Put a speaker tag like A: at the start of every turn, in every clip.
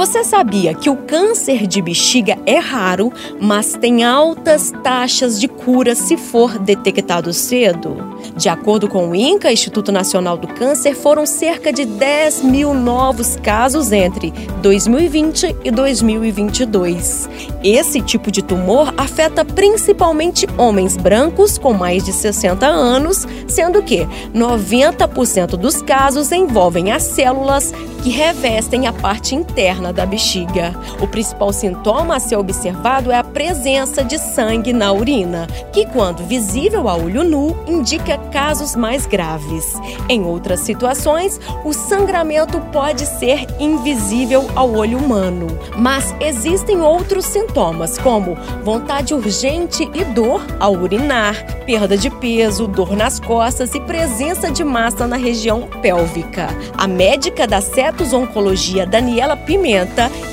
A: Você sabia que o câncer de bexiga é raro, mas tem altas taxas de cura se for detectado cedo? De acordo com o INCA, Instituto Nacional do Câncer, foram cerca de 10 mil novos casos entre 2020 e 2022. Esse tipo de tumor afeta principalmente homens brancos com mais de 60 anos, sendo que 90% dos casos envolvem as células que revestem a parte interna da bexiga. O principal sintoma a ser observado é a presença de sangue na urina, que, quando visível a olho nu, indica casos mais graves. Em outras situações, o sangramento pode ser invisível ao olho humano, mas existem outros sintomas, como vontade urgente e dor ao urinar, perda de peso, dor nas costas e presença de massa na região pélvica. A médica da Cetos Oncologia, Daniela Pimenta,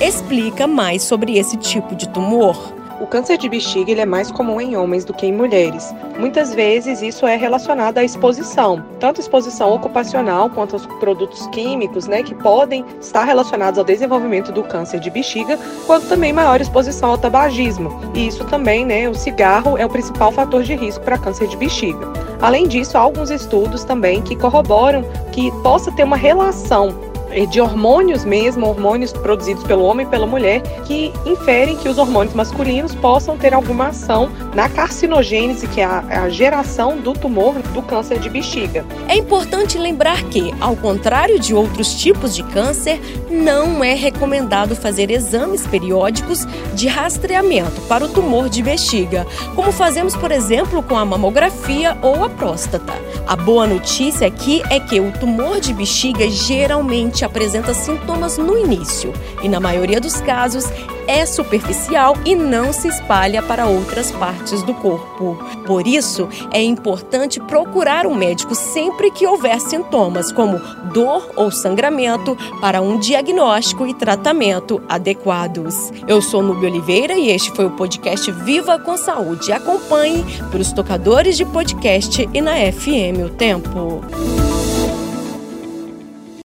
A: explica mais sobre esse tipo de tumor.
B: O câncer de bexiga ele é mais comum em homens do que em mulheres. Muitas vezes isso é relacionado à exposição, tanto exposição ocupacional quanto aos produtos químicos, né, que podem estar relacionados ao desenvolvimento do câncer de bexiga, quanto também maior exposição ao tabagismo. E isso também, né, o cigarro é o principal fator de risco para câncer de bexiga. Além disso, há alguns estudos também que corroboram que possa ter uma relação de hormônios mesmo, hormônios produzidos pelo homem e pela mulher, que inferem que os hormônios masculinos possam ter alguma ação na carcinogênese, que é a, a geração do tumor do câncer de bexiga.
A: É importante lembrar que, ao contrário de outros tipos de câncer, não é recomendado fazer exames periódicos de rastreamento para o tumor de bexiga, como fazemos, por exemplo, com a mamografia ou a próstata. A boa notícia aqui é que o tumor de bexiga geralmente apresenta sintomas no início e, na maioria dos casos, é superficial e não se espalha para outras partes do corpo. Por isso, é importante procurar um médico sempre que houver sintomas, como dor ou sangramento, para um diagnóstico e tratamento adequados. Eu sou Nubia Oliveira e este foi o podcast Viva com Saúde. Acompanhe pelos tocadores de podcast e na FM O Tempo.